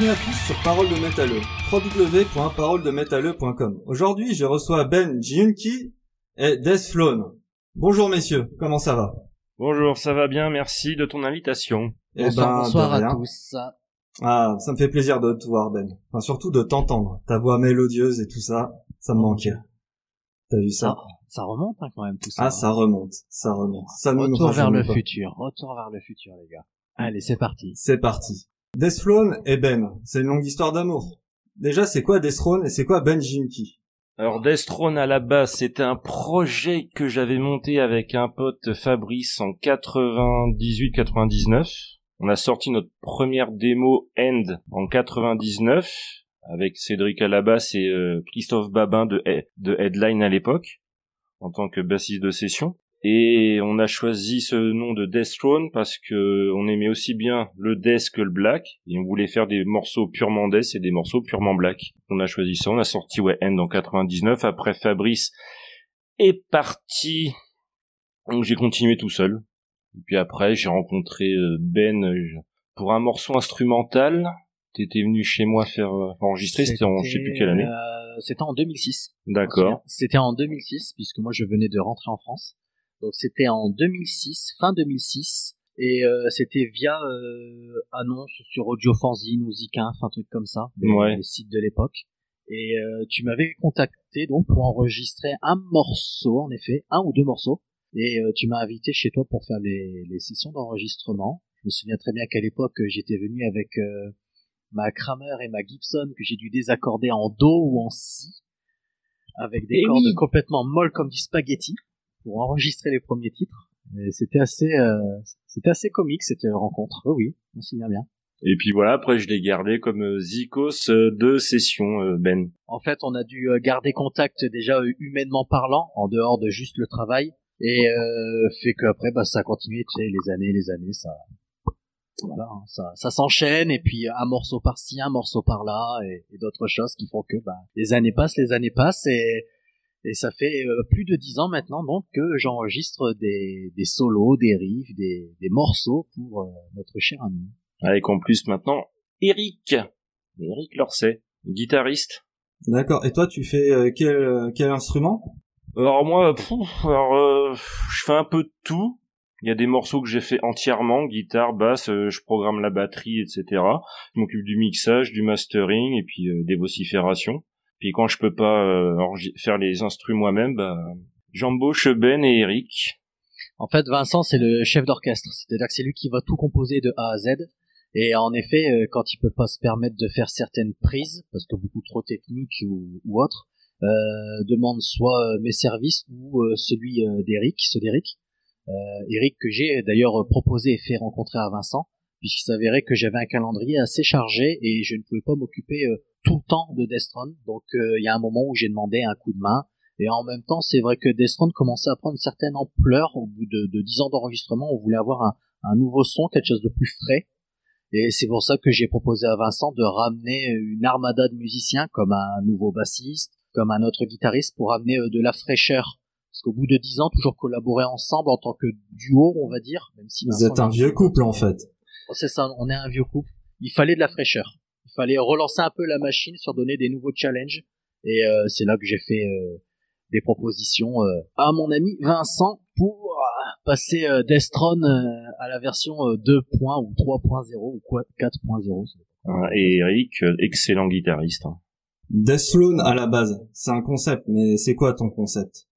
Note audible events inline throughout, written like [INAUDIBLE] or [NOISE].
bienvenue à tous sur Parole de Métalleux, www.paroledemétalleux.com. Aujourd'hui, je reçois Ben Jiunki et Death Bonjour messieurs, comment ça va? Bonjour, ça va bien, merci de ton invitation. Eh Bonsoir, ben, bonsoir à tous. Ah, ça me fait plaisir de te voir Ben. Enfin, surtout de t'entendre. Ta voix mélodieuse et tout ça, ça me manquait. T'as vu ça? Ça, ça remonte hein, quand même tout ça. Ah, ça remonte, ça remonte. Ça nous Retour vers le pas. futur, retour vers le futur les gars. Allez, c'est parti. C'est parti. Deathrone et Ben, c'est une longue histoire d'amour. Déjà, c'est quoi Deathrone et c'est quoi Ben Jinki Alors Destrone à la base, c'était un projet que j'avais monté avec un pote Fabrice en 98-99. On a sorti notre première démo End en 99 avec Cédric à la basse et euh, Christophe Babin de Headline à l'époque en tant que bassiste de session. Et on a choisi ce nom de Death Throne parce que on aimait aussi bien le death que le black et on voulait faire des morceaux purement death et des morceaux purement black. On a choisi ça, on a sorti ouais End en 99. Après Fabrice est parti, donc j'ai continué tout seul. Et puis après j'ai rencontré euh, Ben euh, pour un morceau instrumental. T'étais venu chez moi faire euh, enregistrer, c'était en je sais plus quelle année. euh, C'était en 2006. D'accord. C'était en 2006 puisque moi je venais de rentrer en France. Donc c'était en 2006, fin 2006. Et euh, c'était via euh, annonce sur Audio Fanzine ou Zika, enfin un truc comme ça, les, Ouais. les sites de l'époque. Et euh, tu m'avais contacté donc pour enregistrer un morceau, en effet, un ou deux morceaux. Et euh, tu m'as invité chez toi pour faire les, les sessions d'enregistrement. Je me souviens très bien qu'à l'époque j'étais venu avec euh, ma Kramer et ma Gibson que j'ai dû désaccorder en do ou en si, avec des Eh cordes oui. complètement molles comme du spaghetti pour enregistrer les premiers titres. Et C'était assez, euh, c'était assez comique cette rencontre. Oui, oui, on s'y souvient bien. Et puis voilà, après je l'ai gardé comme euh, Zikos euh, de session euh, Ben. En fait, on a dû euh, garder contact déjà euh, humainement parlant, en dehors de juste le travail, et euh, fait qu'après, bah, ça a continué, tu sais, les années, les années, ça, voilà, hein, ça, ça s'enchaîne, et puis un morceau par-ci, un morceau par-là, et, et d'autres choses qui font que, bah, les années passent, les années passent, et et ça fait euh, plus de dix ans maintenant donc que j'enregistre des, des solos, des riffs, des, des morceaux pour euh, notre cher ami. Avec en plus maintenant Eric. Eric Lorset, guitariste. D'accord. Et toi, tu fais euh, quel, euh, quel instrument? Alors moi, pff, alors, euh, je fais un peu de tout. Il y a des morceaux que j'ai fait entièrement, guitare, basse, euh, je programme la batterie, etc. Je m'occupe du mixage, du mastering et puis euh, des vociférations. Puis quand je peux pas euh, faire les instruments moi-même, bah, j'embauche Ben et Eric. En fait, Vincent, c'est le chef d'orchestre. C'est-à-dire que c'est lui qui va tout composer de A à Z. Et en effet, euh, quand il peut pas se permettre de faire certaines prises, parce que beaucoup trop techniques ou, ou autres, euh, demande soit euh, mes services ou celui d'Eric, ceux d'Eric. Euh, Eric que j'ai d'ailleurs proposé et fait rencontrer à Vincent, puisqu'il s'avérait que j'avais un calendrier assez chargé et je ne pouvais pas m'occuper euh, tout le temps de Destron. Donc euh, il y a un moment où j'ai demandé un coup de main. Et en même temps, c'est vrai que Destron commençait à prendre une certaine ampleur au bout de, de 10 ans d'enregistrement. On voulait avoir un, un nouveau son, quelque chose de plus frais. Et c'est pour ça que j'ai proposé à Vincent de ramener une armada de musiciens, comme un nouveau bassiste, comme un autre guitariste, pour amener euh, de la fraîcheur. Parce qu'au bout de 10 ans, toujours collaborer ensemble en tant que duo, on va dire, même si Vous êtes un vieux couple en fait. C'est ça, on est un vieux couple. Il fallait de la fraîcheur. Il fallait relancer un peu la machine sur donner des nouveaux challenges. Et euh, c'est là que j'ai fait euh, des propositions euh, à mon ami Vincent pour euh, passer euh, Destron euh, à la version euh, 2. ou 3.0 ou quoi 4.0. c'est- hein, Et Eric, excellent guitariste. hein. Deathlone à la base, c'est un concept, mais c'est quoi ton concept?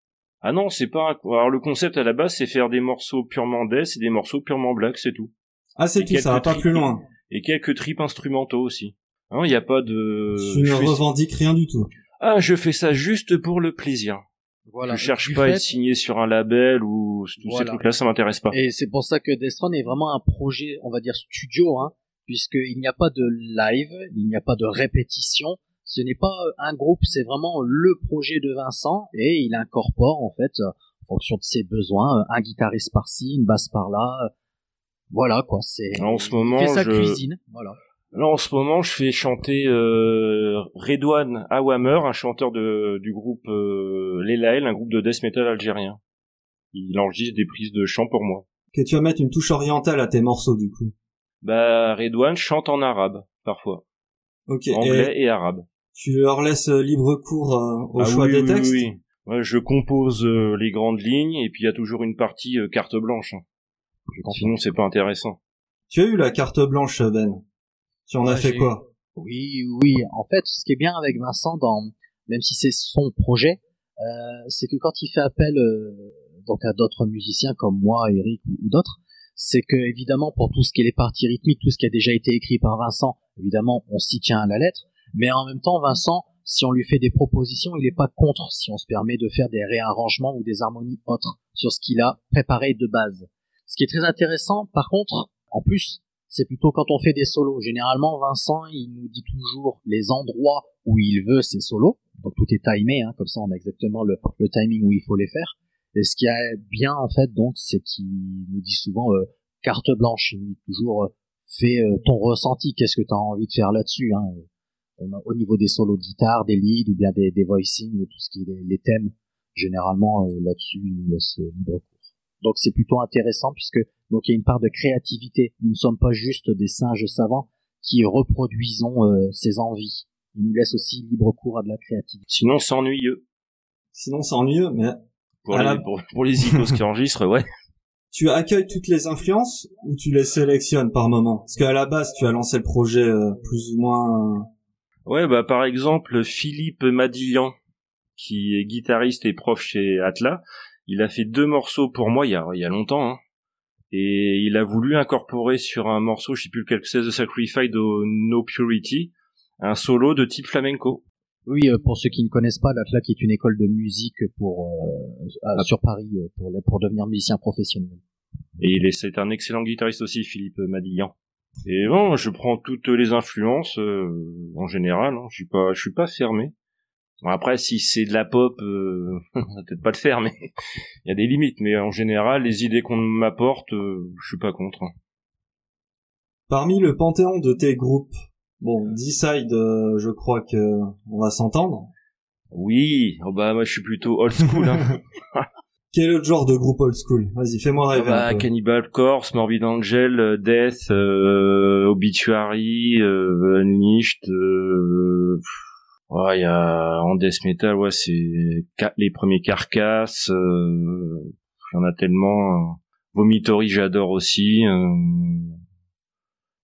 Ah non, c'est pas. un- Alors le concept à la base, c'est faire des morceaux purement death et des morceaux purement black, c'est tout. Ah, c'est tout, ça va pas plus loin. Et quelques tripes instrumentaux aussi. Il n'y a pas de. tu ne je fais- revendiques rien du tout. Ah, je fais ça juste pour le plaisir. Voilà. je cherche pas à être signé sur un label ou tous ces Voilà. trucs-là, ça m'intéresse pas. Et c'est pour ça que Destron est vraiment un projet, on va dire studio, hein, puisqu'il n'y a pas de live, il n'y a pas de répétition. Ce n'est pas un groupe, c'est vraiment le projet de Vincent et il incorpore en fait, euh, en fonction de ses besoins, euh, un guitariste par-ci, une basse par-là. Euh, Voilà quoi, c'est. En ce moment, fait sa je- cuisine, voilà. Là, en ce moment, je fais chanter euh, Redouane Awamer, un chanteur de, du groupe euh, Lelael, un groupe de death metal algérien. Il enregistre des prises de chant pour moi. Que tu vas mettre une touche orientale à tes morceaux du coup. Bah, Redouane chante en arabe, parfois. Ok. anglais et, arabe. Tu leur laisses libre cours euh, au Ah choix oui, des oui, textes? oui, oui. Ouais, je compose euh, les grandes lignes et puis il y a toujours une partie euh, carte blanche. Sinon, c'est pas intéressant. Tu as eu la carte blanche, Ben. Tu en as fait quoi? Oui, oui. En fait, ce qui est bien avec Vincent, dans, même si c'est son projet, euh, c'est que quand il fait appel euh, donc à d'autres musiciens comme moi, Eric ou, ou d'autres, c'est que évidemment pour tout ce qui est les parties rythmiques, tout ce qui a déjà été écrit par Vincent, évidemment on s'y tient à la lettre. Mais en même temps, Vincent, si on lui fait des propositions, il n'est pas contre si on se permet de faire des réarrangements ou des harmonies autres sur ce qu'il a préparé de base. Ce qui est très intéressant, par contre, en plus, c'est plutôt quand on fait des solos. Généralement, Vincent, il nous dit toujours les endroits où il veut ses solos. Donc tout est timé, hein, comme ça on a exactement le, timing où il faut les faire. Et ce qui est bien en fait, donc, c'est qu'il nous dit souvent euh, carte blanche. Il nous dit toujours euh, fais euh, ton ressenti. Qu'est-ce que tu as envie de faire là-dessus hein? Au niveau des solos de guitare, des leads ou bien des, voicings ou tout ce qui est les, les thèmes, généralement là-dessus, il nous laisse libre. Donc c'est plutôt intéressant puisque donc il y a une part de créativité. Nous ne sommes pas juste des singes savants qui reproduisons euh, ses envies. Il nous laisse aussi libre cours à de la créativité. Sinon, c'est ennuyeux. Sinon, c'est ennuyeux, mais Pour, les, la- pour, pour les icônes qui [LAUGHS] enregistrent, ouais. tu accueilles toutes les influences ou tu les sélectionnes par moment? Parce qu'à la base, tu as lancé le projet euh, plus ou moins... euh, Ouais, bah par exemple, Philippe Madillan, qui est guitariste et prof chez Atla, il a fait deux morceaux pour moi il y a, il y a longtemps, hein. et il a voulu incorporer sur un morceau, je sais plus lequel que c'est, The Sacrifice au No Purity, un solo de type flamenco. Oui, euh, pour ceux qui ne connaissent pas, l'ATLAC est une école de musique pour euh, à- Ah. sur Paris euh, pour pour devenir musicien professionnel. Et il est, c'est un excellent guitariste aussi, Philippe Madillan. Et bon, je prends toutes les influences euh, en général. Hein. Je suis pas, je suis pas fermé. Bon, après, si c'est de la pop, euh, [LAUGHS] on va peut-être pas le faire, mais [LAUGHS] il y a des limites. Mais en général, les idées qu'on m'apporte, euh, je suis pas contre. Parmi le panthéon de tes groupes, bon, D-Side, euh, je crois que on va s'entendre. Oui, oh bah moi je suis plutôt old school. Hein. [LAUGHS] Quel autre genre de groupe old school? Vas-y, fais-moi Ah rêver bah. Cannibal Corpse, Morbid Angel, euh, Death, euh, Obituary, euh, Unleashed. Ouais, il y a en death metal, ouais, c'est les premiers carcasses. euh, Il y en a tellement. Vomitory, j'adore aussi. Euh,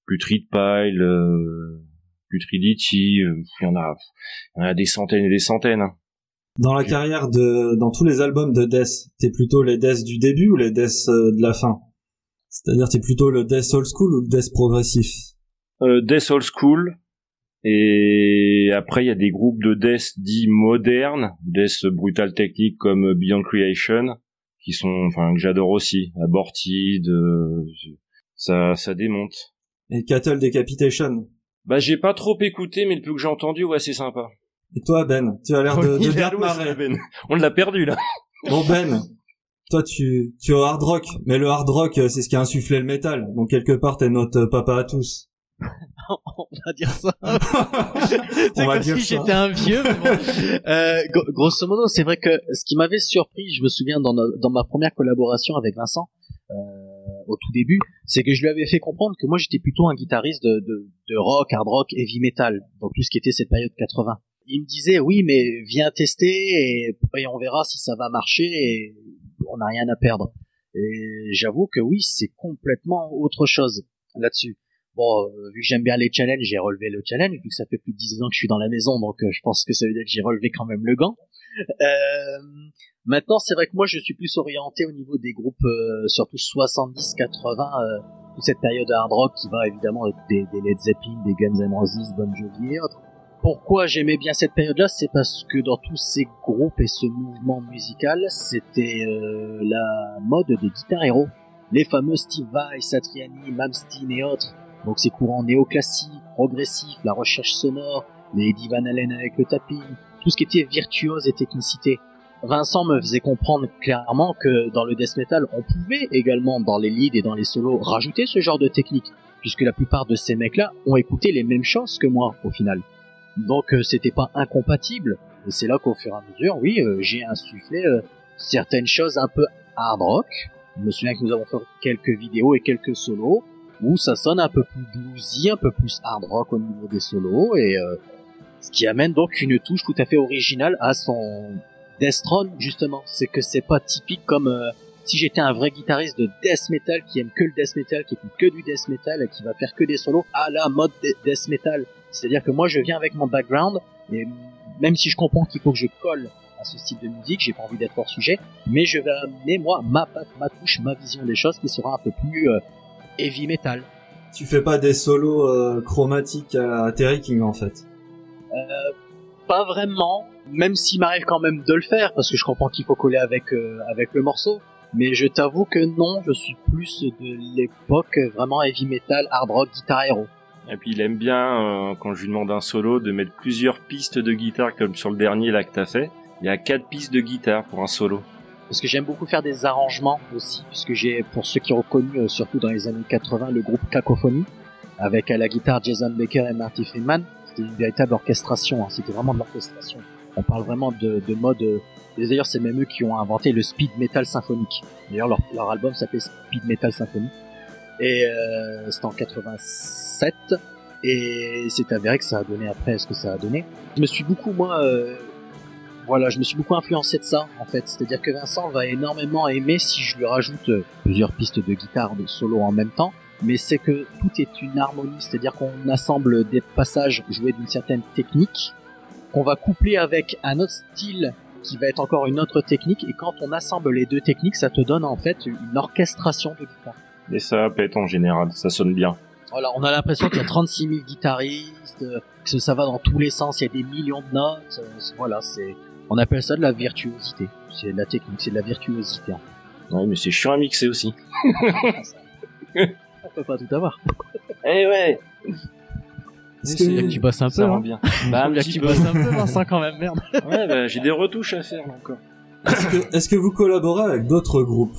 Putrid Pile, euh, Putridity. euh, Il y en a, il y en a des centaines et des centaines. hein. Dans la carrière de, dans tous les albums de Death, t'es plutôt les Death du début ou les Death euh, de la fin? C'est-à-dire t'es plutôt le Death old school ou le Death progressif? Euh, Death Old School. Et après, il y a des groupes de Death dits modernes, Death brutal technique comme Beyond Creation, qui sont, enfin, que j'adore aussi. Aborted, euh, ça, ça démonte. Et Cattle Decapitation. Bah, j'ai pas trop écouté, mais le peu que j'ai entendu, ouais, c'est sympa. Et toi Ben, tu as l'air de, de [LAUGHS] bien marrer. Ben. On l'a perdu, là. Bon Ben, toi tu, tu es au hard rock, mais le hard rock euh, c'est ce qui a insufflé le métal, donc quelque part t'es notre papa à tous. [LAUGHS] on va dire ça. [LAUGHS] C'est comme si j'étais un vieux. mais bon. [LAUGHS] Euh, gro- grosso modo, c'est vrai que ce qui m'avait surpris, je me souviens dans, no- dans ma première collaboration avec Vincent, euh, au tout début, c'est que je lui avais fait comprendre que moi j'étais plutôt un guitariste de, de, de rock, hard rock, heavy metal, donc tout ce qui était cette période 80. Il me disait oui, mais viens tester et, et on verra si ça va marcher et on n'a rien à perdre. Et j'avoue que oui, c'est complètement autre chose là-dessus. Bon, euh, vu que j'aime bien les challenges, j'ai relevé le challenge, vu que ça fait plus de 10 ans que je suis dans la maison, donc euh, je pense que ça veut dire que j'ai relevé quand même le gant. Euh, maintenant, c'est vrai que moi, je suis plus orienté au niveau des groupes, surtout 70, 80, euh, toute cette période hard rock qui va évidemment avec des, Led Zeppelin, des Guns N' Roses, Bon Jovi et autres. Pourquoi j'aimais bien cette période-là, c'est parce que dans tous ces groupes et ce mouvement musical, c'était la mode des guitares héros. Les fameux Steve Vai, Satriani, Malmsteen et autres. Donc ces courants néoclassiques, progressifs, la recherche sonore, les Eddie Van Halen avec le tapping, tout ce qui était virtuose et technicité. Vincent me faisait comprendre clairement que dans le death metal, on pouvait également dans les leads et dans les solos rajouter ce genre de technique, puisque la plupart de ces mecs-là ont écouté les mêmes choses que moi au final. Donc euh, c'était pas incompatible, et c'est là qu'au fur et à mesure, oui, euh, j'ai insufflé euh, certaines choses un peu hard rock. Je me souviens que nous avons fait quelques vidéos et quelques solos, où ça sonne un peu plus bluesy, un peu plus hard rock au niveau des solos, et euh, ce qui amène donc une touche tout à fait originale à son Death justement. C'est que c'est pas typique comme euh, si j'étais un vrai guitariste de death metal qui aime que le death metal, qui écoute que du death metal et qui va faire que des solos à la mode death metal. C'est-à-dire que moi je viens avec mon background et même si je comprends qu'il faut que je colle à ce style de musique, j'ai pas envie d'être hors sujet, mais je vais amener moi ma ma touche, ma vision des choses qui sera un peu plus euh, heavy metal. Tu fais pas des solos euh, chromatiques à Terry King en fait? Euh, pas vraiment, même s'il m'arrive quand même de le faire parce que je comprends qu'il faut coller avec euh, avec le morceau. Mais je t'avoue que non, je suis plus de l'époque vraiment heavy metal, hard rock, guitare héros. Et puis il aime bien, euh, quand je lui demande un solo, de mettre plusieurs pistes de guitare comme sur le dernier là que t'as fait. Il y a quatre pistes de guitare pour un solo. Parce que j'aime beaucoup faire des arrangements aussi, puisque j'ai, pour ceux qui ont reconnu, euh, surtout dans les années 80, le groupe Cacophonie, avec à la guitare Jason Baker et Marty Friedman. C'était une véritable orchestration, hein. c'était vraiment de l'orchestration. On parle vraiment de, de mode D'ailleurs, c'est même eux qui ont inventé le speed metal symphonique. D'ailleurs, leur, leur album s'appelait Speed Metal Symphony. Et euh, c'était en 87. Et c'est avéré que ça a donné après ce que ça a donné. Je me suis beaucoup, moi, euh, voilà, je me suis beaucoup influencé de ça, en fait. C'est-à-dire que Vincent va énormément aimer si je lui rajoute euh, plusieurs pistes de guitare, de solo en même temps. Mais c'est que tout est une harmonie, c'est-à-dire qu'on assemble des passages joués d'une certaine technique, qu'on va coupler avec un autre style qui va être encore une autre technique. Et quand on assemble les deux techniques, ça te donne en fait une orchestration de guitare. Et ça pète en général, ça sonne bien. Voilà, on a l'impression qu'il y a 36 000 guitaristes, que ça va dans tous les sens, il y a des millions de notes. Euh, voilà, c'est, on appelle ça de la virtuosité. C'est de la technique, c'est de la virtuosité. Ouais, mais c'est chiant à mixer aussi. [LAUGHS] on peut pas tout avoir. Eh ouais. Est-ce que tu bosses un peu hein bien. Bah, un petit tu bosses un peu Vincent quand même, merde. Ouais, bah, j'ai des retouches à faire encore. Est-ce que, vous collaborez avec d'autres groupes?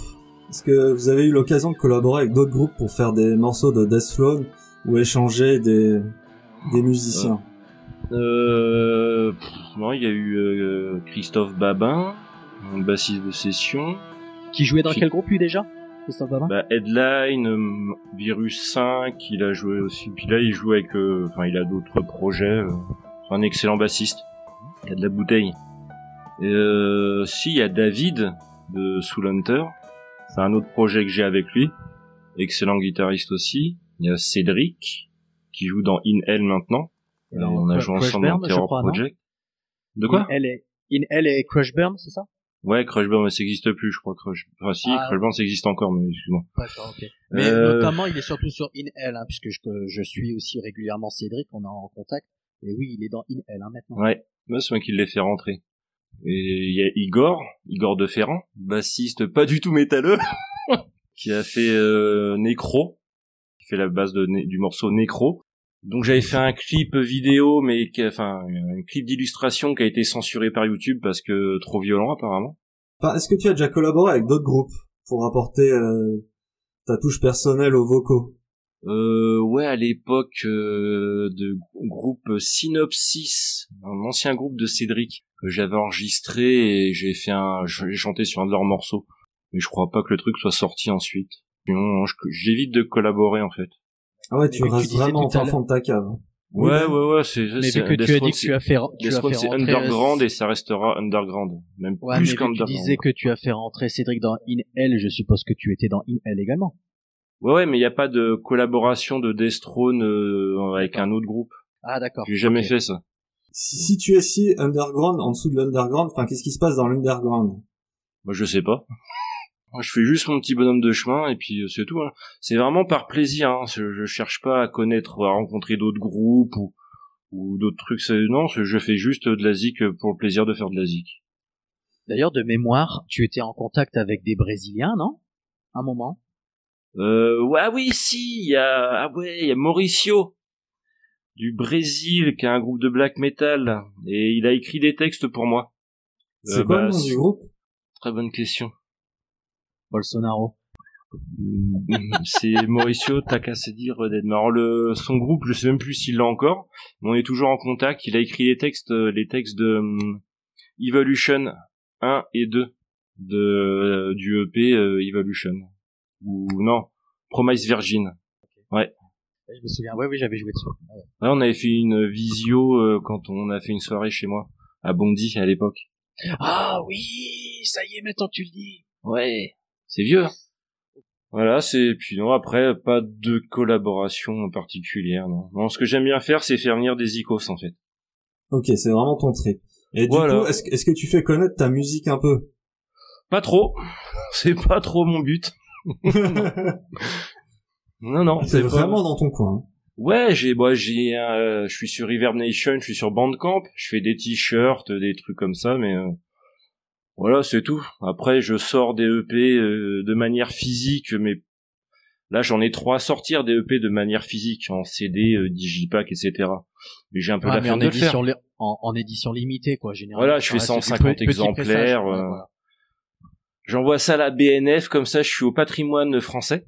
Est-ce que vous avez eu l'occasion de collaborer avec d'autres groupes pour faire des morceaux de Death Throne ou échanger des, des musiciens? Euh, non, il y a eu euh, Christophe Babin, un bassiste de session. Qui jouait dans quel groupe lui déjà bah, Headline, euh, Virus 5, il a joué aussi. Puis là, il joue avec, euh, enfin, il a d'autres projets. Euh, un excellent bassiste. Il a de la bouteille. Euh, si, il y a David de Soul Hunter. C'est un autre projet que j'ai avec lui. Excellent guitariste aussi. Il y a Cédric qui joue dans In Hell maintenant. On a joué ensemble dans Terror Project. De quoi? In Hell et, In Hell et Crush Burn, c'est ça? Ouais, Crushburn, mais ça existe plus, je crois. Crush... Enfin, si, ah, Crushburn, ça existe encore, mais excuse-moi. D'accord, ok. Mais euh... notamment, il est surtout sur InL, hein, puisque je, je suis aussi régulièrement Cédric, on est en contact. Et oui, il est dans InL, hein, maintenant. Ouais, moi, c'est moi qui l'ai fait rentrer. Et il y a Igor, Igor de Ferrand, bassiste pas du tout métalleux, [LAUGHS] qui a fait euh, Necro, qui fait la base de, du morceau Necro. Donc j'avais fait un clip vidéo, mais enfin un clip d'illustration qui a été censuré par YouTube parce que trop violent apparemment. Est-ce que tu as déjà collaboré avec d'autres groupes pour apporter euh, ta touche personnelle aux vocaux? Euh, ouais, à l'époque euh, de groupe Synopsis, un ancien groupe de Cédric que j'avais enregistré et j'ai fait un, j'ai chanté sur un de leurs morceaux. Mais je crois pas que le truc soit sorti ensuite. j'évite de collaborer en fait. Ah ouais, tu restes vraiment en fond de ta cave. Ouais, ouais, ouais, c'est, mais vu que tu as dit que tu as fait, tu as fait c'est underground et ça restera underground. Même plus qu'underground. Tu disais que tu as fait rentrer Cédric dans In Hell, je suppose que tu étais dans In Hell également. Ouais, ouais, mais il n'y a pas de collaboration de Destrone euh, avec un autre groupe. Ah, d'accord. J'ai jamais fait ça. Si, si tu es si underground, en dessous de l'underground, enfin, qu'est-ce qui se passe dans l'underground? Moi, je sais pas je fais juste mon petit bonhomme de chemin et puis euh, c'est tout. Hein. C'est vraiment par plaisir. Hein. Je, cherche pas à connaître, à rencontrer d'autres groupes ou, ou d'autres trucs. Non, je fais juste de la zik pour le plaisir de faire de la zik. D'ailleurs, de mémoire, tu étais en contact avec des Brésiliens, non? Un moment? Euh, ouais, ah oui, si. Il y a, ah ouais, il y a Mauricio du Brésil qui a un groupe de black metal et il a écrit des textes pour moi. C'est euh, quoi le bah, nom du groupe? Très bonne question. Bolsonaro. c'est Mauricio Takasedi Rededmar. Le, son groupe, je sais même plus s'il l'a encore, mais on est toujours en contact. Il a écrit les textes, euh, les textes de um, Evolution 1 et 2 de, euh, du EP euh, Evolution. Ou non, Promise Virgin. Ouais. Je me souviens. Ouais, oui, j'avais joué dessus. Ah ouais. On avait fait une visio euh, quand on a fait une soirée chez moi à Bondy à l'époque. Ah oui, ça y est, maintenant tu le dis. Ouais, c'est vieux. hein. Voilà, c'est puis non après pas de collaboration particulière non. Non, ce que j'aime bien faire c'est faire venir des icos en fait. Ok, c'est vraiment ton trip. Et du Voilà. coup, est-ce que- tu fais connaître ta musique un peu? Pas trop. [LAUGHS] C'est pas trop mon but. [LAUGHS] Non non, C'est pas- vraiment dans ton coin. hein. Ouais, j'ai moi j'ai un, euh, je suis sur Reverb Nation, je suis sur Bandcamp, je fais des t-shirts, des trucs comme ça mais euh, voilà, c'est tout. Après je sors des EP euh, de manière physique mais là j'en ai trois à sortir des EP de manière physique en CD, euh, digipack etc. Mais j'ai un peu Ouais, la mais en de le faire. édition, li- en, en édition limitée, quoi, généralement. Voilà, je fais Ça reste 150 des petits exemplaires, euh, voilà. J'envoie ça à la BNF comme ça je suis au patrimoine français.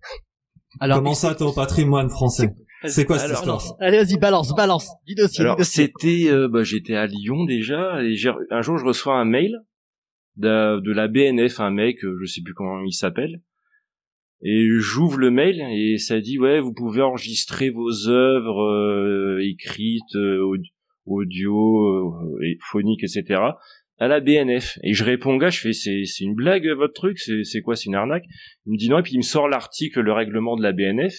Alors, Comment ça, t'es au patrimoine français? C'est quoi cette Alors, histoire? Allez, vas-y, balance, balance. Dis dossier, Alors c'était, euh, bah, j'étais à Lyon déjà et j'ai- un jour je reçois un mail de, de la BNF, un mec, euh, je sais plus comment il s'appelle, et j'ouvre le mail et ça dit ouais vous pouvez enregistrer vos œuvres euh, écrites, euh, aud- audio, euh, et phoniques, etc. à la BNF et je réponds gars je fais c'est c'est une blague votre truc c'est c'est quoi c'est une arnaque? Il me dit non et puis il me sort l'article le règlement de la BNF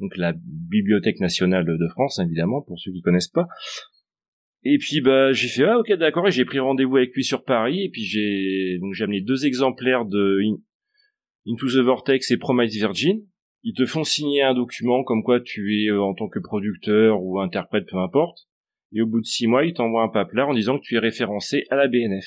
donc la Bibliothèque nationale de France évidemment pour ceux qui connaissent pas et puis bah j'ai fait ah ok d'accord et j'ai pris rendez-vous avec lui sur Paris et puis j'ai donc j'ai amené deux exemplaires de In- Into the Vortex et Promise Virgin. Ils te font signer un document comme quoi tu es euh, en tant que producteur ou interprète peu importe. Et au bout de six mois ils t'envoient un papier en disant que tu es référencé à la BNF.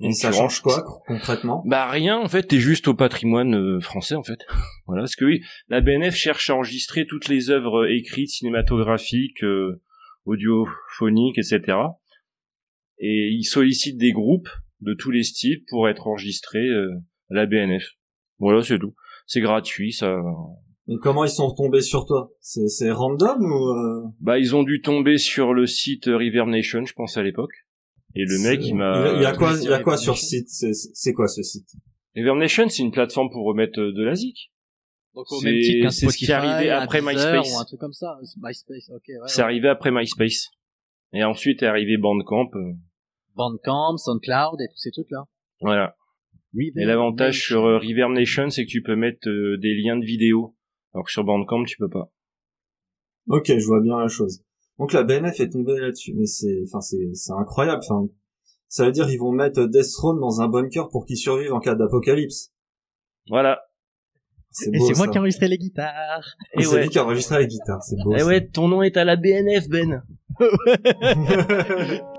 Et ça change quoi concrètement? Bah rien, en fait, t'es juste au patrimoine euh, français, en fait. [LAUGHS] voilà, parce que oui, la BNF cherche à enregistrer toutes les œuvres euh, écrites, cinématographiques, euh, audiophoniques, etc. Et ils sollicitent des groupes de tous les styles pour être enregistrés euh, à la BNF. Voilà, c'est tout. C'est gratuit, ça. Et comment ils sont retombés sur toi? C'est random ou euh, Bah, ils ont dû tomber sur le site Reverb Nation, je pense à l'époque. Et le mec, il m'a. Il y a quoi Il y a quoi sur ce site? C'est quoi ce site? Reverb Nation, c'est une plateforme pour remettre euh, de la zik. Donc, au c'est- même titre qu'un c'est ce qui est arrivé après MySpace. Ou un truc comme ça. MySpace, ok, ouais. C'est ouais. arrivé après MySpace. Et ensuite est arrivé Bandcamp. euh, Bandcamp, SoundCloud et tous ces trucs-là. voilà. Oui, Et l'avantage sur euh, Reverb Nation, c'est que tu peux mettre euh, des liens de vidéo. Alors que sur Bandcamp, tu peux pas. Ok, je vois bien la chose. Donc la BNF est tombée là-dessus, mais c'est, enfin c'est, c'est incroyable. Enfin, ça veut dire ils vont mettre Death Throne dans un bunker pour qu'il survive en cas d'apocalypse. Voilà. C'est Et c'est moi qui ai enregistré les guitares. Et c'est ouais. lui qui a enregistré la guitare, c'est beau. Eh ça. ouais, ton nom est à la BNF, Ben. [LAUGHS] [LAUGHS]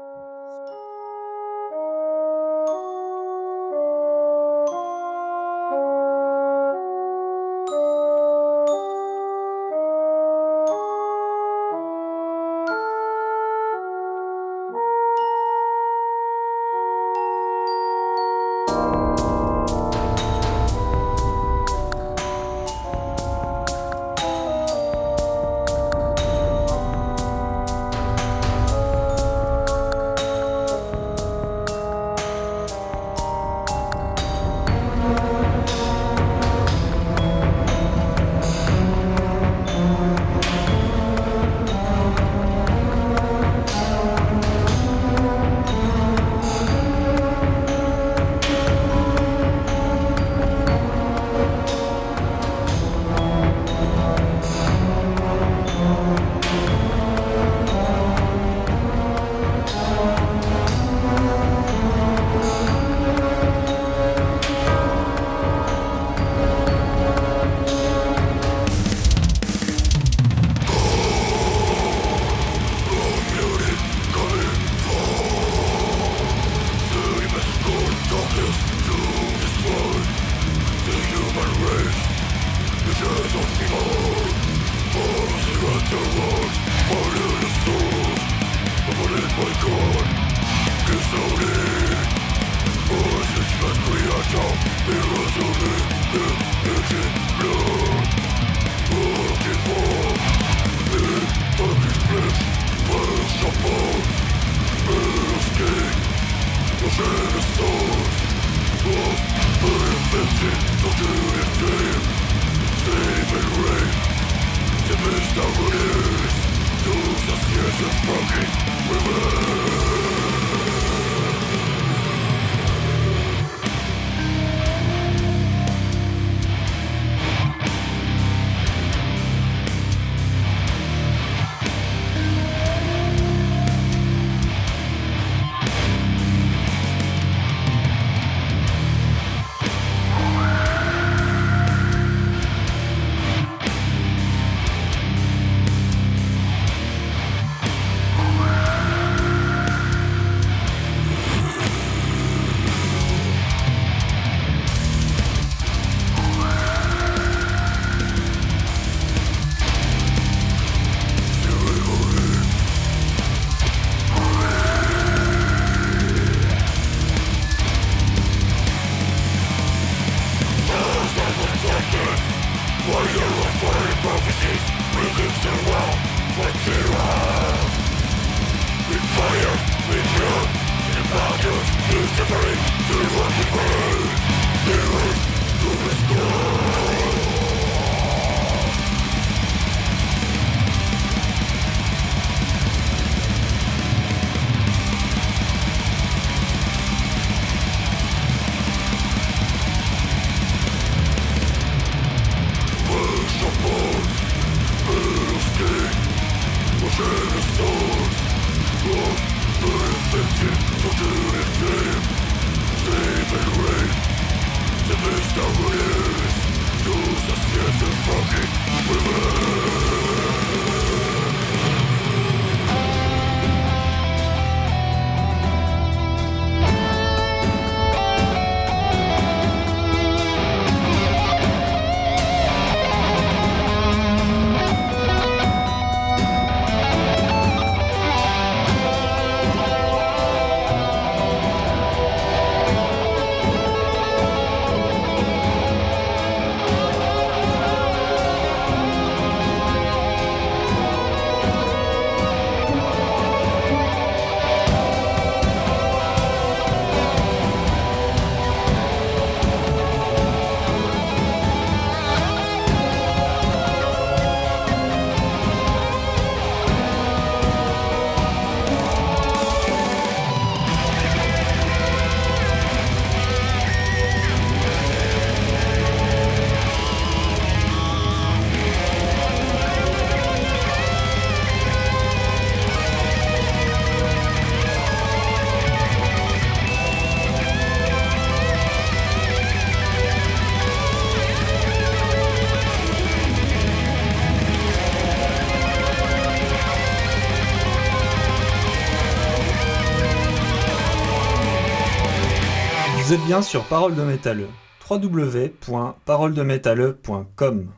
bien sur Parole de Métalleux. www.paroledemétalleux.com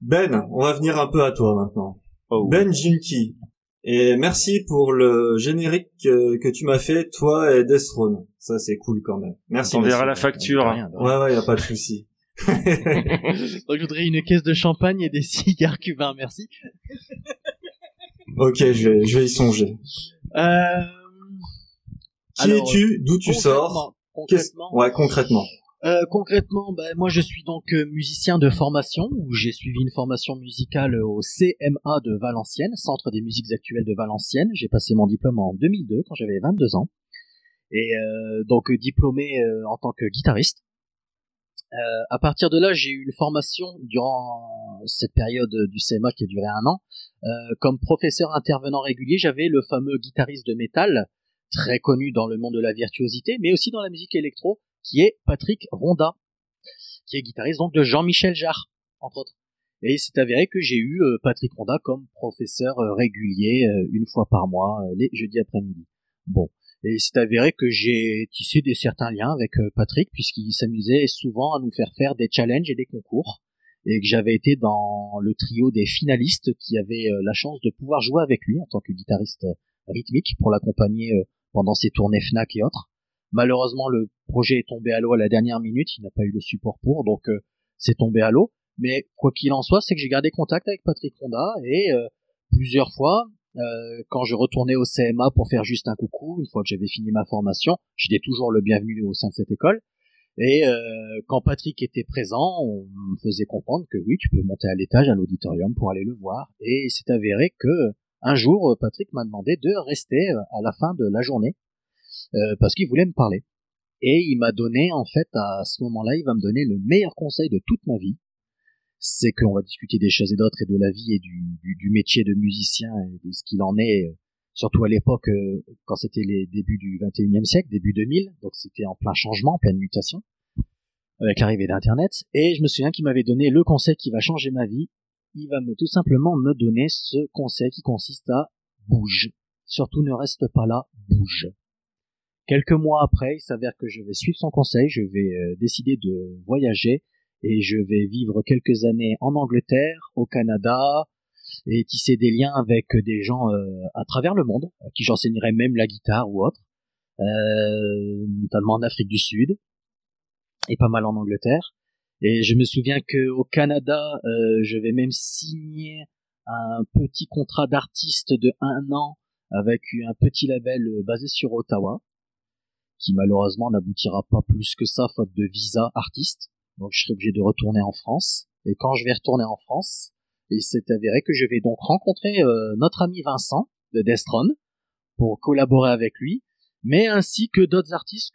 Ben, on va venir un peu à toi maintenant. Oh, Ben Jinky. Et merci pour le générique que, que tu m'as fait, toi et Deathstone. Ça, c'est cool quand même. Merci. On verra la facture. Rien. Ouais, ouais, y a pas de souci. [LAUGHS] Donc je voudrais une caisse de champagne et des [LAUGHS] cigares cubains, merci. ok, je vais, je vais y songer. Euh... Qui Alors, es-tu D'où tu sors? Concrètement, Ouais, concrètement. Euh, concrètement, bah, moi je suis donc euh, musicien de formation, où j'ai suivi une formation musicale au CMA de Valenciennes, Centre des musiques actuelles de Valenciennes. J'ai passé mon diplôme en 2002 quand j'avais 22 ans. Et euh, donc euh, diplômé euh, en tant que guitariste. Euh, à partir de là, j'ai eu une formation durant cette période du CMA qui a duré un an. Euh, comme professeur intervenant régulier, j'avais le fameux guitariste de métal, très connu dans le monde de la virtuosité, mais aussi dans la musique électro, qui est Patrick Ronda, qui est guitariste donc de Jean-Michel Jarre, entre autres. Et il s'est avéré que j'ai eu euh, Patrick Ronda comme professeur euh, régulier euh, une fois par mois, les jeudis après-midi. Bon. Et il s'est avéré que j'ai tissé des certains liens avec Patrick, puisqu'il s'amusait souvent à nous faire faire des challenges et des concours, et que j'avais été dans le trio des finalistes qui avaient la chance de pouvoir jouer avec lui en tant que guitariste rythmique pour l'accompagner pendant ses tournées Fnac et autres. Malheureusement, le projet est tombé à l'eau à la dernière minute, il n'a pas eu le support pour, donc euh, c'est tombé à l'eau. Mais quoi qu'il en soit, c'est que j'ai gardé contact avec Patrick Ronda et euh, plusieurs fois, euh, quand je retournais au CMA pour faire juste un coucou, une fois que j'avais fini ma formation, j'étais toujours le bienvenu au sein de cette école. Et euh, quand Patrick était présent, on me faisait comprendre que oui, tu peux monter à l'étage, à l'auditorium pour aller le voir. Et il s'est avéré que un jour, Patrick m'a demandé de rester euh, à la fin de la journée euh, parce qu'il voulait me parler. Et il m'a donné, en fait, à ce moment-là, il va me donner le meilleur conseil de toute ma vie. C'est qu'on va discuter des choses et d'autres et de la vie et du, métier de musicien et de ce qu'il en est, euh, surtout à l'époque euh, quand c'était les débuts du 21e siècle, début 2000, donc c'était en plein changement, en pleine mutation, avec l'arrivée d'Internet. Et je me souviens qu'il m'avait donné le conseil qui va changer ma vie. Il va me tout simplement me donner ce conseil qui consiste à bouge. Surtout ne reste pas là, bouge. Quelques mois après, il s'avère que je vais suivre son conseil, je vais euh, décider de voyager et je vais vivre quelques années en Angleterre, au Canada, et tisser des liens avec des gens euh, à travers le monde, à qui j'enseignerai même la guitare ou autre, euh, notamment en Afrique du Sud, et pas mal en Angleterre. Et je me souviens que au Canada, euh, je vais même signer un petit contrat d'artiste de un an avec un petit label euh, basé sur Ottawa, qui malheureusement n'aboutira pas plus que ça faute de visa artiste. Donc je serai obligé de retourner en France. Et quand je vais retourner en France, il s'est avéré que je vais donc rencontrer euh, notre ami Vincent de Destron pour collaborer avec lui, mais ainsi que d'autres artistes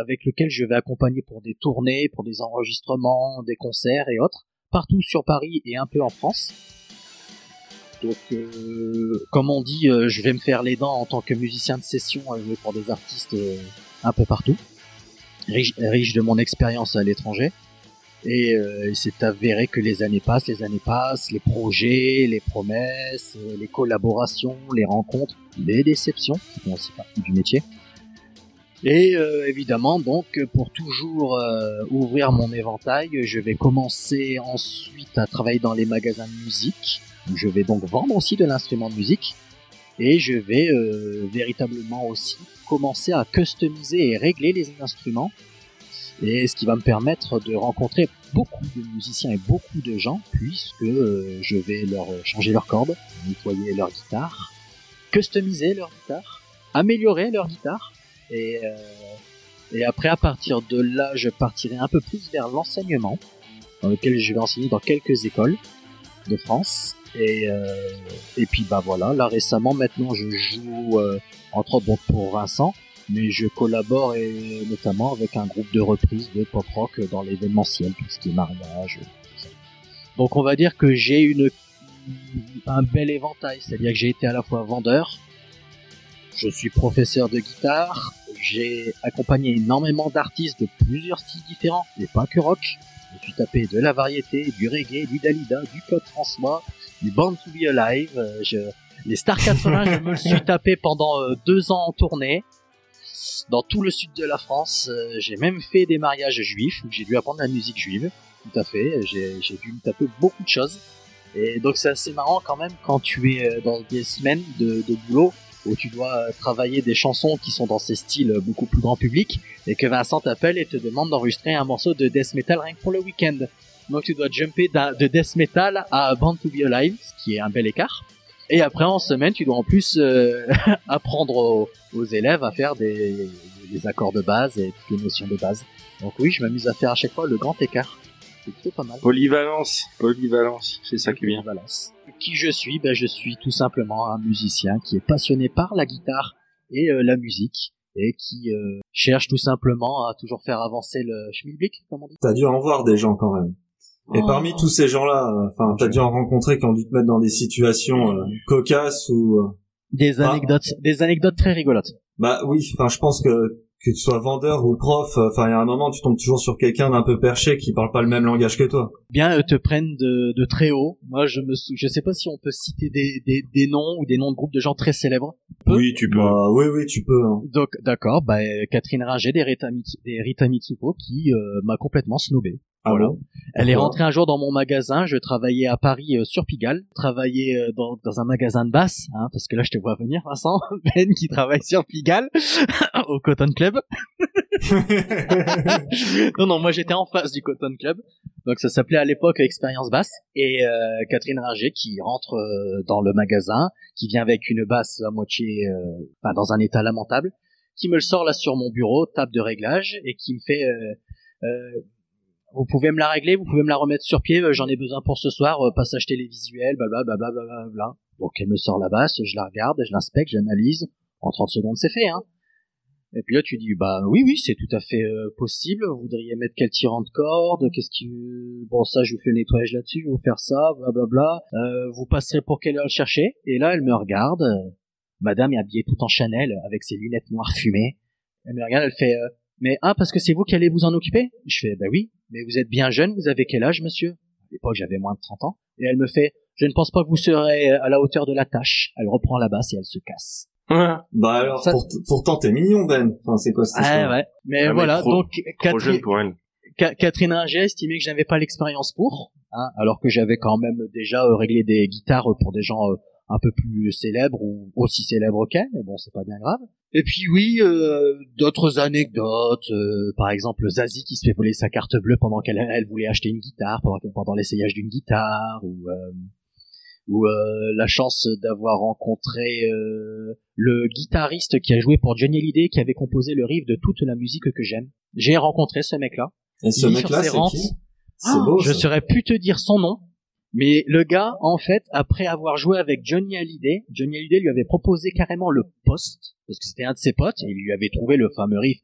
avec lesquels je vais accompagner pour des tournées, pour des enregistrements, des concerts et autres, partout sur Paris et un peu en France. Donc, euh, comme on dit, euh, je vais me faire les dents en tant que musicien de session jouer pour des artistes un peu partout, riche, riche de mon expérience à l'étranger. Et euh, il avéré que les années passent, les années passent, les projets, les promesses, euh, les collaborations, les rencontres, les déceptions, qui font aussi partie du métier. Et euh, évidemment, donc, pour toujours ouvrir mon éventail, je vais commencer ensuite à travailler dans les magasins de musique. Je vais donc vendre aussi de l'instrument de musique. Et je vais véritablement aussi commencer à customiser et régler les instruments et ce qui va me permettre de rencontrer beaucoup de musiciens et beaucoup de gens puisque euh, je vais leur changer leurs cordes, nettoyer leur guitare, customiser leur guitare, améliorer leur guitare. Et euh, et après à partir de là je partirai un peu plus vers l'enseignement dans lequel je vais enseigner dans quelques écoles de France. Et euh, et puis bah voilà. Là récemment maintenant je joue entre autres pour Vincent mais je collabore et, notamment avec un groupe de reprises de pop rock dans l'événementiel, tout ce qui est mariage. Donc on va dire que j'ai une un bel éventail, c'est-à-dire que j'ai été à la fois vendeur, je suis professeur de guitare, j'ai accompagné énormément d'artistes de plusieurs styles différents, et pas que rock. Je suis tapé de la variété, du reggae, du Dalida, du Claude François, du Born to Be Alive. Euh, je... Les Star 80, je me suis tapé pendant euh, deux ans en tournée dans tout le sud de la France. Euh, j'ai même fait des mariages juifs où j'ai dû apprendre la musique juive. Tout à fait. J'ai, dû me taper beaucoup de choses. Et donc c'est assez marrant quand même quand tu es euh, dans des semaines de, de boulot où tu dois euh, travailler des chansons qui sont dans ces styles beaucoup plus grand public et que Vincent t'appelle et te demande d'enregistrer un morceau de death metal rien que pour le week-end. Donc tu dois jumper de death metal à Band to Be Alive, ce qui est un bel écart. Et après en semaine, tu dois en plus euh, [LAUGHS] apprendre aux, élèves à faire des, des, accords de base et toutes les notions de base. Donc oui, je m'amuse à faire à chaque fois le grand écart. C'est plutôt pas mal. Polyvalence, polyvalence, c'est ça qui vient. Polyvalence. Qui je suis? Ben je suis tout simplement un musicien qui est passionné par la guitare et euh, la musique et qui euh, cherche tout simplement à toujours faire avancer le schmilblick, comme on dit. T'as dû en voir des gens quand même. Et oh. parmi tous ces gens-là, enfin, t'as dû en rencontrer qui ont dû te mettre dans des situations euh, cocasses ou euh, des anecdotes, des anecdotes très rigolotes. Bah oui, enfin, je pense que que tu sois vendeur ou prof, euh, enfin, il y a un moment, tu tombes toujours sur quelqu'un d'un peu perché qui parle pas le même langage que toi. Bien, eux te prennent de, de très haut. Moi, je me, je sais pas si on peut citer des, des, des noms ou des noms de groupes de gens très célèbres. Oui, tu peux. Bah, oui, oui, tu peux. Hein. Donc, d'accord. Bah, Catherine Ringer des Rita, des Rita Mitsuko qui m'a complètement snobé. Ah voilà. Elle est rentrée un jour dans mon magasin. Je travaillais à Paris euh, sur Pigalle. Travaillais euh, dans, dans, un magasin de basse, hein, parce que là je te vois venir, Vincent, [LAUGHS] Ben qui travaille sur Pigalle [LAUGHS] au Cotton Club. [LAUGHS] non non, moi j'étais en face du Cotton Club. Donc ça s'appelait à l'époque Expérience Basse. Et euh, Catherine Ringer qui rentre dans le magasin, qui vient avec une basse à moitié, enfin dans un état lamentable, qui me le sort là sur mon bureau, table de réglage, et qui me fait vous pouvez me la régler, vous pouvez me la remettre sur pied, euh, j'en ai besoin pour ce soir, euh, passage télévisuel, blablabla, blablabla, bla. Donc elle me sort la basse, je la regarde, je l'inspecte, j'analyse, en 30 secondes c'est fait, hein. Et puis là tu dis, bah oui, oui, c'est tout à fait euh, possible, vous voudriez mettre quel tirant de corde, qu'est-ce qui... Bon ça je vous fais le nettoyage là-dessus, je vais vous faire ça, blablabla, euh, vous passerez pour quelle heure le chercher, et là elle me regarde, madame est habillée tout en Chanel, avec ses lunettes noires fumées, elle me regarde, elle fait... mais ah parce que c'est vous qui allez vous en occuper? Je fais bah oui. Mais vous êtes bien jeune, vous avez quel âge, monsieur? À l'époque, j'avais moins de 30 ans. Et elle me fait, je ne pense pas que vous serez à la hauteur de la tâche. Elle reprend la basse et elle se casse. bah alors, pourtant t'es mignon, Ben. Enfin, c'est quoi cette ah, ouais. Mais ah, voilà, donc Catherine, pour elle. Catherine Ringer estimait que j'avais pas l'expérience pour, hein, alors que j'avais quand même déjà euh, réglé des guitares pour des gens euh, un peu plus célèbres ou aussi célèbres qu'elle, mais bon, c'est pas bien grave. Et puis oui, euh, d'autres anecdotes, euh, par exemple Zazie qui se fait voler sa carte bleue pendant qu'elle elle voulait acheter une guitare, pendant, pendant l'essayage d'une guitare, ou euh, ou euh, la chance d'avoir rencontré euh, le guitariste qui a joué pour Johnny Hallyday, qui avait composé le riff de toute la musique que j'aime. J'ai rencontré ce mec-là. Et ce mec-là, c'est qui? C'est Ah, beau. je ça. saurais plus te dire son nom, mais le gars, en fait, après avoir joué avec Johnny Hallyday, Johnny Hallyday lui avait proposé carrément le poste, parce que c'était un de ses potes, et il lui avait trouvé le fameux riff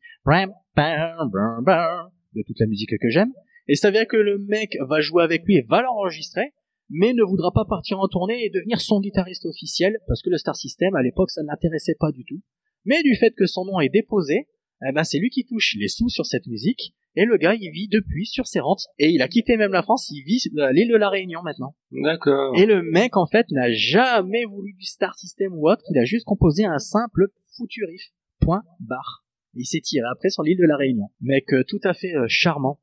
de toute la musique que j'aime. Et ça veut que le mec va jouer avec lui et va l'enregistrer, mais ne voudra pas partir en tournée et devenir son guitariste officiel, parce que le Star System, à l'époque, ça ne l'intéressait pas du tout. Mais du fait que son nom est déposé, eh ben, c'est lui qui touche les sous sur cette musique, et le gars, il vit depuis sur ses rentes. Et il a quitté même la France, il vit à l'île de la Réunion maintenant. D'accord. Et le mec, en fait, n'a jamais voulu du Star System ou autre, il a juste composé un simple foutu riff. Point, barre. Et il s'est tiré après sur l'île de la Réunion. Mec euh, tout à fait euh, charmant.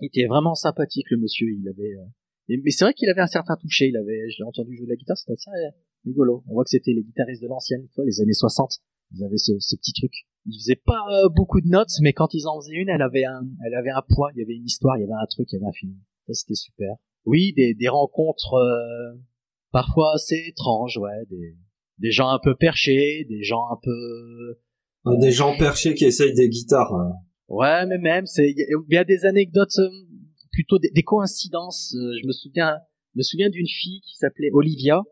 Il était vraiment sympathique, le monsieur. Il avait... euh, et- mais c'est vrai qu'il avait un certain toucher. Il avait, je l'ai entendu jouer de la guitare, c'était assez euh, rigolo. On voit que c'était les guitaristes de l'ancienne, les années 60. Ils avaient ce, ce petit truc. Ils faisaient pas euh, beaucoup de notes, mais quand ils en faisaient une, elle avait un, elle avait un poids, il y avait une histoire, il y avait un truc, il y avait un film. Ça, c'était super. Oui, des, des rencontres euh, parfois assez étranges, ouais, des, des gens un peu perchés, des gens un peu Euh, Des gens perchés qui essayent des guitares. euh. Ouais, mais même, c'est, il y, a- il y a des anecdotes, euh, plutôt des, des coïncidences. Je me souviens, je me souviens d'une fille qui s'appelait Olivia,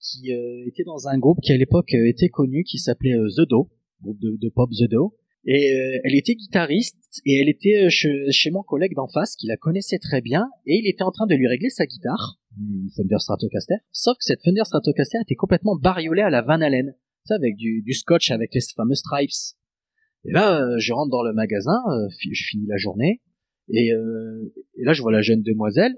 qui euh, était dans un groupe qui à l'époque euh, était connu, qui s'appelait euh, The Do, groupe de, de pop The Do. Et euh, elle était guitariste et elle était chez, chez mon collègue d'en face qui la connaissait très bien et il était en train de lui régler sa guitare, une Fender Stratocaster. Sauf que cette Fender Stratocaster était complètement bariolée à la Van Halen, tu sais, avec du, du scotch avec les fameux stripes. Et là, euh, je rentre dans le magasin, euh, je finis la journée, et, euh, et là, je vois la jeune demoiselle,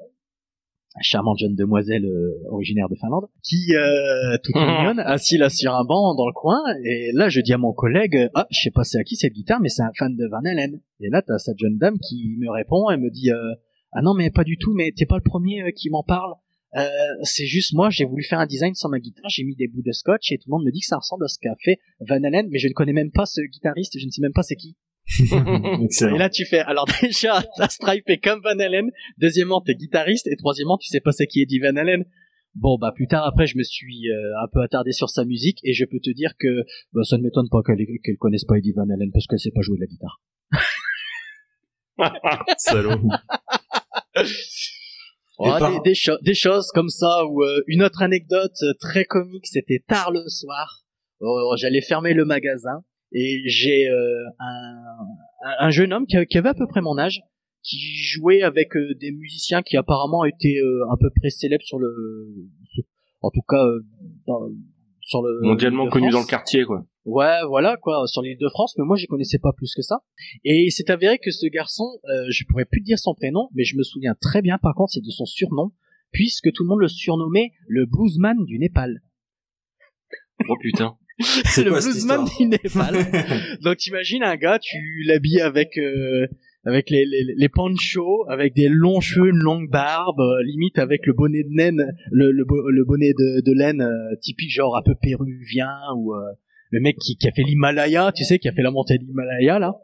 charmante jeune demoiselle euh, originaire de Finlande, qui, euh, toute mignonne, [LAUGHS] assise là sur un banc dans le coin, et là, je dis à mon collègue, ah, je sais pas c'est à qui cette guitare, mais c'est un fan de Van Halen. Et là, t'as cette jeune dame qui me répond, elle me dit, euh, ah non, mais pas du tout, mais t'es pas le premier euh, qui m'en parle. Euh, c'est juste moi, j'ai voulu faire un design sur ma guitare, j'ai mis des bouts de scotch et tout le monde me dit que ça ressemble à ce qu'a fait Van Halen, mais je ne connais même pas ce guitariste, je ne sais même pas c'est qui. [LAUGHS] Et là, tu fais, alors [LAUGHS] déjà, ta stripe est comme Van Halen. Deuxièmement, t'es guitariste. Et troisièmement, tu sais pas c'est qui Eddie Van Halen. Bon, bah, plus tard, après, je me suis euh, un peu attardé sur sa musique. Et je peux te dire que bah, ça ne m'étonne pas qu'elle connaisse pas Eddie Van Halen parce qu'elle sait pas jouer de la guitare. [LAUGHS] Salaud. Oh, par- des, des, cho- des choses comme ça. Ou euh, une autre anecdote euh, très comique, c'était tard le soir. Oh, J'allais fermer le magasin. Et j'ai euh, un, un- un jeune homme qui, avait à peu près mon âge, qui jouait avec euh, des musiciens qui apparemment étaient euh, à peu près célèbres sur le, en tout cas euh, dans- sur le Mondialement de connu dans le quartier, quoi. Ouais, voilà quoi, sur l'île de France, mais moi j'y connaissais pas plus que ça. Et il s'est avéré que ce garçon, euh, je pourrais plus dire son prénom, mais je me souviens très bien par contre c'est de son surnom, puisque tout le monde le surnommait le bluesman du Népal. Oh putain. [LAUGHS] C'est le quoi bluesman du Népal. [LAUGHS] Donc t'imagines un gars, tu l'habilles avec euh, avec les, les, les ponchos, avec des longs cheveux, une longue barbe, euh, limite avec le bonnet de laine, le, le, bo- le bonnet de, de laine euh, typique genre un peu péruvien ou euh, le mec qui, qui a fait l'Himalaya, tu sais, qui a fait la montée de l'Himalaya là,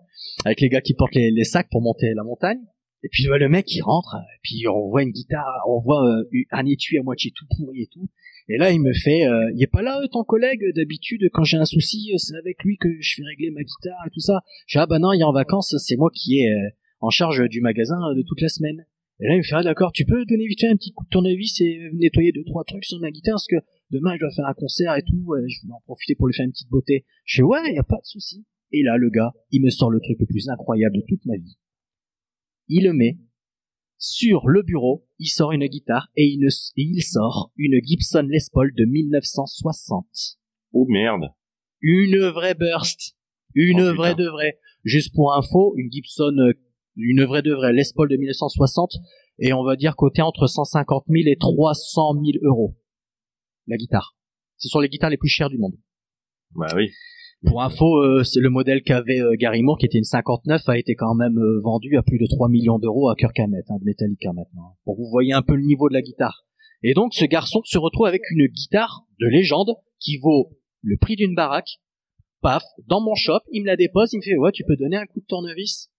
avec les gars qui portent les, les sacs pour monter la montagne. Et puis ouais, le mec il rentre, et puis on voit une guitare, on voit euh, un étui à moitié tout pourri et tout. Et là, il me fait, euh, il est pas là, euh, ton collègue, d'habitude, quand j'ai un souci, euh, c'est avec lui que je fais régler ma guitare et tout ça. Je dis, ah bah non, il est en vacances, c'est moi qui est euh, en charge du magasin euh, de toute la semaine. Et là, il me fait, ah d'accord, tu peux donner vite fait un petit coup de tournevis et nettoyer deux, trois trucs sur ma guitare, parce que demain, je dois faire un concert et tout, je voulais en profiter pour lui faire une petite beauté. Je fais, ouais, y a pas de souci. Et là, le gars, il me sort le truc le plus incroyable de toute ma vie. Il le met sur le bureau, il sort une guitare et il, ne- et il sort une Gibson Les Paul de 1960. Oh merde. Une vraie burst. Une Oh, putain. vraie de vraie. Juste pour info, une Gibson, euh, une vraie de vraie Les Paul de 1960 et on va dire côté entre 150 000 et 300 000 euros. La guitare. Ce sont les guitares les plus chères du monde. Bah oui. Pour info, euh, c'est le modèle qu'avait euh, Gary Moore, qui était une 59, a été quand même euh, vendu à plus de 3 millions d'euros à Kirk Hammett, hein, de Metallica maintenant. Pour que vous voyez un peu le niveau de la guitare. Et donc, ce garçon se retrouve avec une guitare de légende qui vaut le prix d'une baraque, paf, dans mon shop, il me la dépose, il me fait, ouais, tu peux donner un coup de tournevis?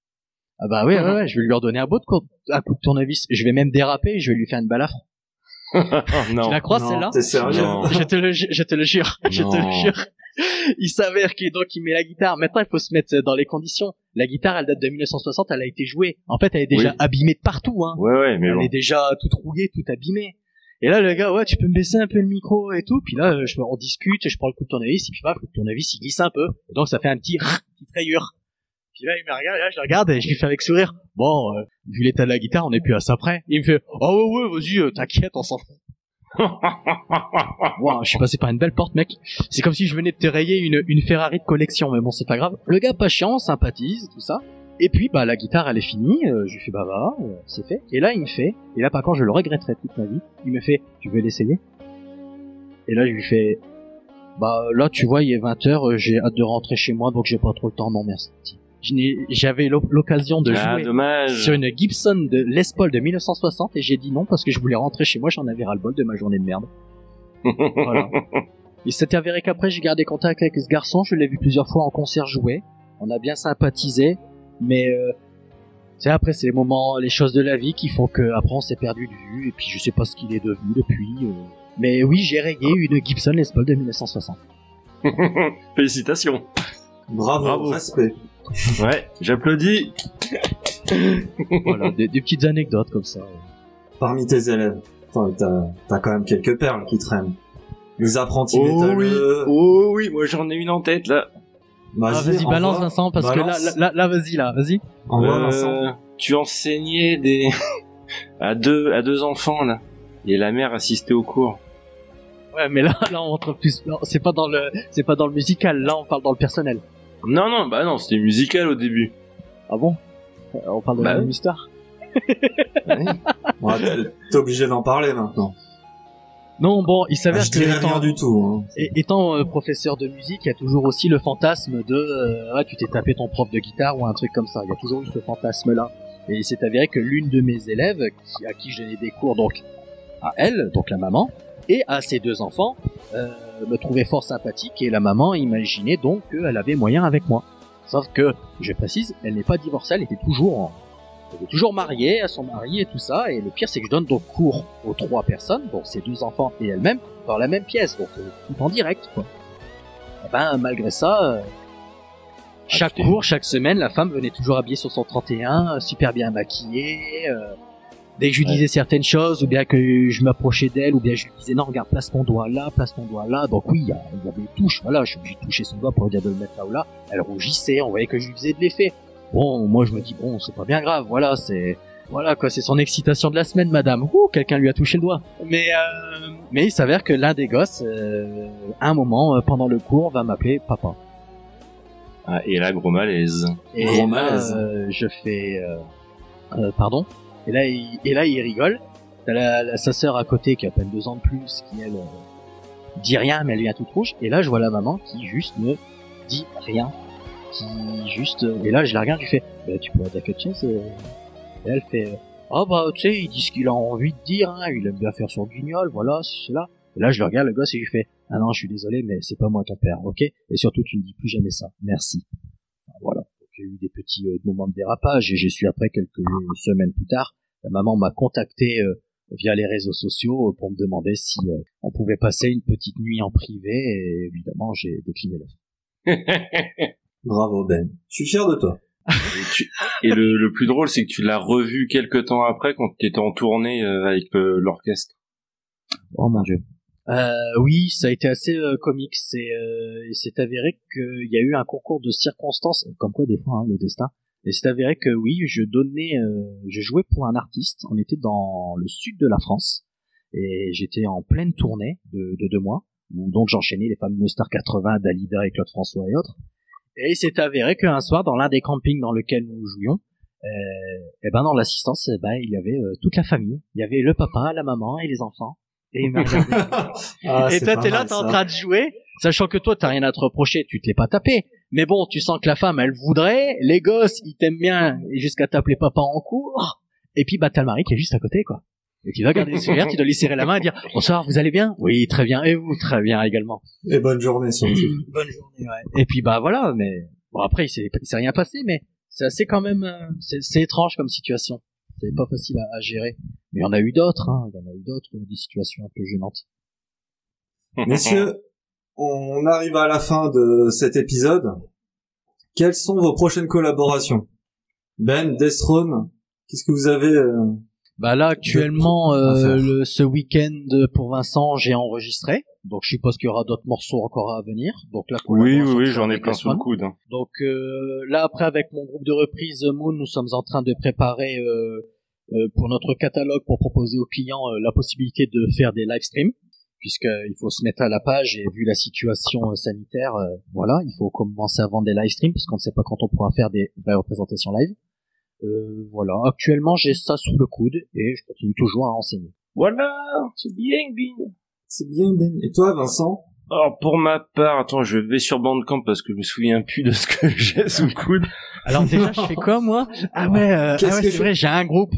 Ah bah oui, ouais, ouais, je vais lui redonner un, beau de coup, un coup de tournevis. Je vais même déraper, je vais lui faire une à fond. non. [LAUGHS] Tu la crois Non, celle-là? T'es sérieux je te le, ju- je te le jure, je te le jure. [LAUGHS] Il s'avère qu'il donc il met la guitare. Maintenant, il faut se mettre dans les conditions. La guitare, elle date de 1960, elle a été jouée. En fait, elle est déjà Oui. abîmée de partout. Hein. Ouais, ouais, mais elle bon. est déjà toute rouillée, toute abîmée. Et là, le gars, ouais, tu peux me baisser un peu le micro et tout. Puis là, je, on discute, je prends le coup de tournevis, et puis paf, le tournevis, il glisse un peu. Et donc, ça fait un petit, petite rayure. Puis là, il me regarde, là, je le regarde, et je lui fais avec sourire. Bon, euh, vu l'état de la guitare, on est plus à ça près. Il me fait, oh ouais, ouais, vas-y, euh, t'inquiète, on s'en fout. Wow, je suis passé par une belle porte, mec. C'est comme si je venais de te rayer une, une Ferrari de collection, mais bon, c'est pas grave. Le gars pas chiant, sympathise, tout ça. Et puis, bah, la guitare, elle est finie. euh, je lui fais, bah, va, euh, c'est fait. Et là, il me fait, et là, par contre, je le regretterai toute ma vie. Il me fait, tu veux l'essayer? Et là, je lui fais, bah, là, tu vois, il est 20h, j'ai hâte de rentrer chez moi, donc j'ai pas trop le temps, non, merci. J'avais l'o- l'occasion de ah, jouer dommage. sur une Gibson de Les Paul de 1960 et j'ai dit non parce que je voulais rentrer chez moi, j'en avais ras le bol de ma journée de merde. Voilà. [LAUGHS] Il s'est avéré qu'après j'ai gardé contact avec ce garçon, je l'ai vu plusieurs fois en concert jouer, on a bien sympathisé, mais euh, tu sais après c'est les moments, les choses de la vie qui font que après on s'est perdu de vue et puis je sais pas ce qu'il est devenu depuis. euh. Mais oui j'ai rayé une Gibson Les Paul de 1960. [LAUGHS] Félicitations. Bravo, Bravo. respect. Ouais, j'applaudis. voilà, des, des petites anecdotes comme ça. Parmi tes élèves, t'as t'as quand même quelques perles qui traînent. Les apprentis Oh oui, métalleux. oh oui, moi j'en ai une en tête là. Ah, vas-y envoie- balance Vincent parce balance. que là, là, là vas-y là, vas-y. Envoie Euh, Vincent. tu enseignais des [LAUGHS] à deux à deux enfants là, et la mère assistait au cours. Ouais, mais là, là, on entre plus. C'est pas dans le, c'est pas dans le musical. Là, on parle dans le personnel. Non non, bah non, c'était musical au début. Ah bon On parle de Bah la même histoire. Ouais, t'es- T'es obligé d'en parler maintenant. Non, bon, il Ah, s'avère je que étant, rien du tout. hein. et- étant euh, professeur de musique, il y a toujours aussi le fantasme de, euh, ah, tu t'es tapé ton prof de guitare ou un truc comme ça. Il y a toujours eu ce fantasme-là. Et il s'est avéré que l'une de mes élèves, qui, à qui je donnais des cours, donc à elle, donc la maman, et à ses deux enfants, euh, me trouvait fort sympathique et la maman imaginait donc qu'elle avait moyen avec moi. Sauf que, je précise, elle n'est pas divorcée, elle était toujours en- elle est toujours mariée à son mari et tout ça, et le pire c'est que je donne donc cours aux trois personnes, donc ses deux enfants et elle-même, dans la même pièce, donc euh, tout en direct quoi. Et ben malgré ça, euh, chaque cours, chaque semaine, la femme venait toujours habillée sur son 31, euh, super bien maquillée. euh, dès que je lui Ouais. disais certaines choses, ou bien que je m'approchais d'elle, ou bien je lui disais non regarde place ton doigt là, place ton doigt là, donc oui il y, a- il y avait une touche, voilà, je suis obligé de toucher son doigt pour lui dire de le mettre là ou là. Elle rougissait, on voyait que je lui faisais de l'effet. Bon, moi je me dis bon c'est pas bien grave, voilà c'est voilà quoi, c'est son excitation de la semaine, madame. Ouh, quelqu'un lui a touché le doigt. Mais euh, mais il s'avère que l'un des gosses, euh, à un moment euh, pendant le cours, va m'appeler papa. Ah, et là gros malaise. Et Gros là, malaise. euh, je fais euh, euh, pardon? Et là, il, et là, il rigole. T'as la, la- sa sœur à côté qui a à peine deux ans de plus, qui elle euh, dit rien, mais elle vient toute rouge. Et là, je vois la maman qui juste ne dit rien, qui juste. euh, et là, je la regarde, je fais, bah, tu peux quelque chose. euh. Et elle fait, euh, oh bah, tu sais, il dit ce qu'il a envie de dire. Hein, il aime bien faire son guignol, voilà, cela. Et là, je le regarde, le gosse, et je lui fais, ah non, je suis désolé, mais c'est pas moi ton père, ok? Et surtout, tu ne dis plus jamais ça. Merci. Enfin, Voilà. Donc, il y a eu des petits euh, moments de dérapage et j'ai su après quelques semaines plus tard, la maman m'a contacté euh, via les réseaux sociaux euh, pour me demander si euh, on pouvait passer une petite nuit en privé et évidemment j'ai décliné l'offre. [LAUGHS] Bravo Ben. Je suis fier de toi. Et, tu- et le, le plus drôle, c'est que tu l'as revu quelques temps après quand tu étais en tournée euh, avec euh, l'orchestre. Oh mon dieu. Euh, oui, ça a été assez euh, comique. C'est, euh, il avéré qu'il y a eu un concours de circonstances, comme quoi des fois hein, le destin. Et c'est avéré que oui, je donnais, euh, je jouais pour un artiste. On était dans le sud de la France et j'étais en pleine tournée de, de deux mois donc j'enchaînais les fameux Star 80 Dalida et Claude François et autres. Et il s'est avéré qu'un soir, dans l'un des campings dans lequel nous jouions, euh, et ben dans l'assistance, eh ben il y avait euh, toute la famille. Il y avait le papa, la maman et les enfants. Et il m'a regardé. [LAUGHS] Ah, Et toi, t'es là, t'es en train de jouer, sachant que toi, t'as rien à te reprocher, tu te l'es pas tapé. Mais bon, tu sens que la femme, elle voudrait, les gosses, ils t'aiment bien, jusqu'à t'appeler papa en cours. Et puis, bah, t'as le mari qui est juste à côté, quoi. Et tu dois garder le sourire, tu dois lui serrer la main et dire bonsoir, vous allez bien? Oui, très bien. Et vous, très bien également. Et bonne journée surtout. [CLEARS THROAT] bonne journée. Ouais. Et puis bah voilà, mais bon après il s'est rien passé, mais c'est assez quand même euh, c'est étrange comme situation. C'est pas facile à, gérer. Mais il y en a eu d'autres. Hein. Il y en a eu d'autres des situations un peu gênantes. [LAUGHS] Messieurs, on arrive à la fin de cet épisode. Quelles sont vos prochaines collaborations? Ben, Deathstone, qu'est-ce que vous avez euh, Bah là actuellement, euh, le, ce week-end pour Vincent, j'ai enregistré. Donc je suppose qu'il y aura d'autres morceaux encore à venir. Donc là, Oui, oui, oui, j'en ai plein sous le coude. Donc euh, là après avec mon groupe de reprise Moon, nous sommes en train de préparer euh, euh, pour notre catalogue pour proposer aux clients euh, la possibilité de faire des live streams puisqu'il faut se mettre à la page et vu la situation euh, sanitaire, euh, voilà, il faut commencer à vendre des live streams parce qu'on ne sait pas quand on pourra faire des vraies représentations live. Euh, voilà, actuellement j'ai ça sous le coude et je continue toujours à enseigner. Voilà, c'est bien, Bin. C'est bien, Ben. Et toi, Vincent? Alors pour ma part, attends, je vais sur Bandcamp parce que je me souviens plus de ce que [LAUGHS] j'ai sous le coude. Alors déjà je fais quoi moi? Ah ouais, euh, Qu'est-ce ah ouais, c'est je- vrai, j'ai un groupe.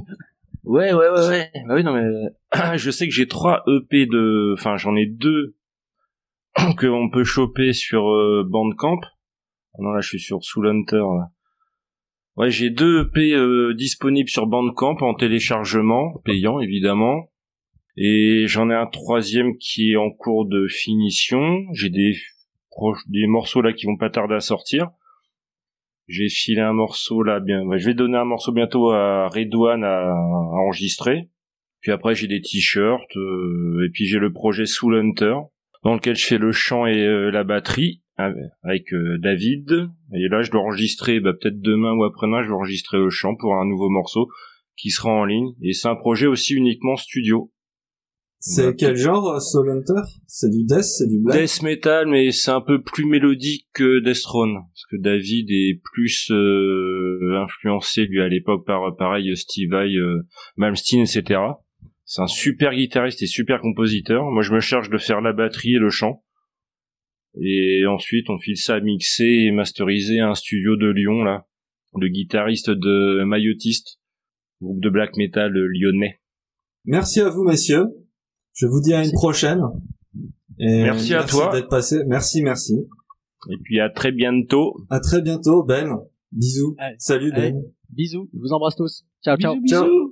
Ouais, ouais, ouais, ouais. Bah oui, non mais [CLEARS THROAT] je sais que j'ai trois EP de, enfin j'en ai deux [CLEARS THROAT] que on peut choper sur euh, Bandcamp. Ah non là, je suis sur Soul Hunter. Là. Ouais, j'ai deux EP euh, disponibles sur Bandcamp en téléchargement payant évidemment. Et j'en ai un troisième qui est en cours de finition. J'ai des des morceaux là qui vont pas tarder à sortir. J'ai filé un morceau là bien. je vais donner un morceau bientôt à Redouane à, à enregistrer. Puis après j'ai des t-shirts euh, et puis j'ai le projet Soul Hunter dans lequel je fais le chant et euh, la batterie avec euh, David. Et là je dois enregistrer bah, peut-être demain ou après-demain je vais enregistrer le chant pour un nouveau morceau qui sera en ligne. Et c'est un projet aussi uniquement studio. C'est quel genre, euh, Soul Hunter? C'est du death, c'est du black? Death metal, mais c'est un peu plus mélodique que Death Throne, parce que David est plus euh, influencé lui à l'époque par pareil Steve Vai, euh, Malmsteen, etc. C'est un super guitariste et super compositeur. Moi, je me charge de faire la batterie et le chant, et ensuite on file ça à mixer et masteriser à un studio de Lyon là, le guitariste de Maillotiste, groupe de black metal lyonnais. Merci à vous, messieurs. Je vous dis à une Merci. prochaine. Et Merci à toi. d'être passé. Merci, merci. Et puis à très bientôt. À très bientôt, Ben. Bisous. Allez. Salut, Ben. Allez. Bisous, je vous embrasse tous. Ciao, ciao. Bisous, bisous.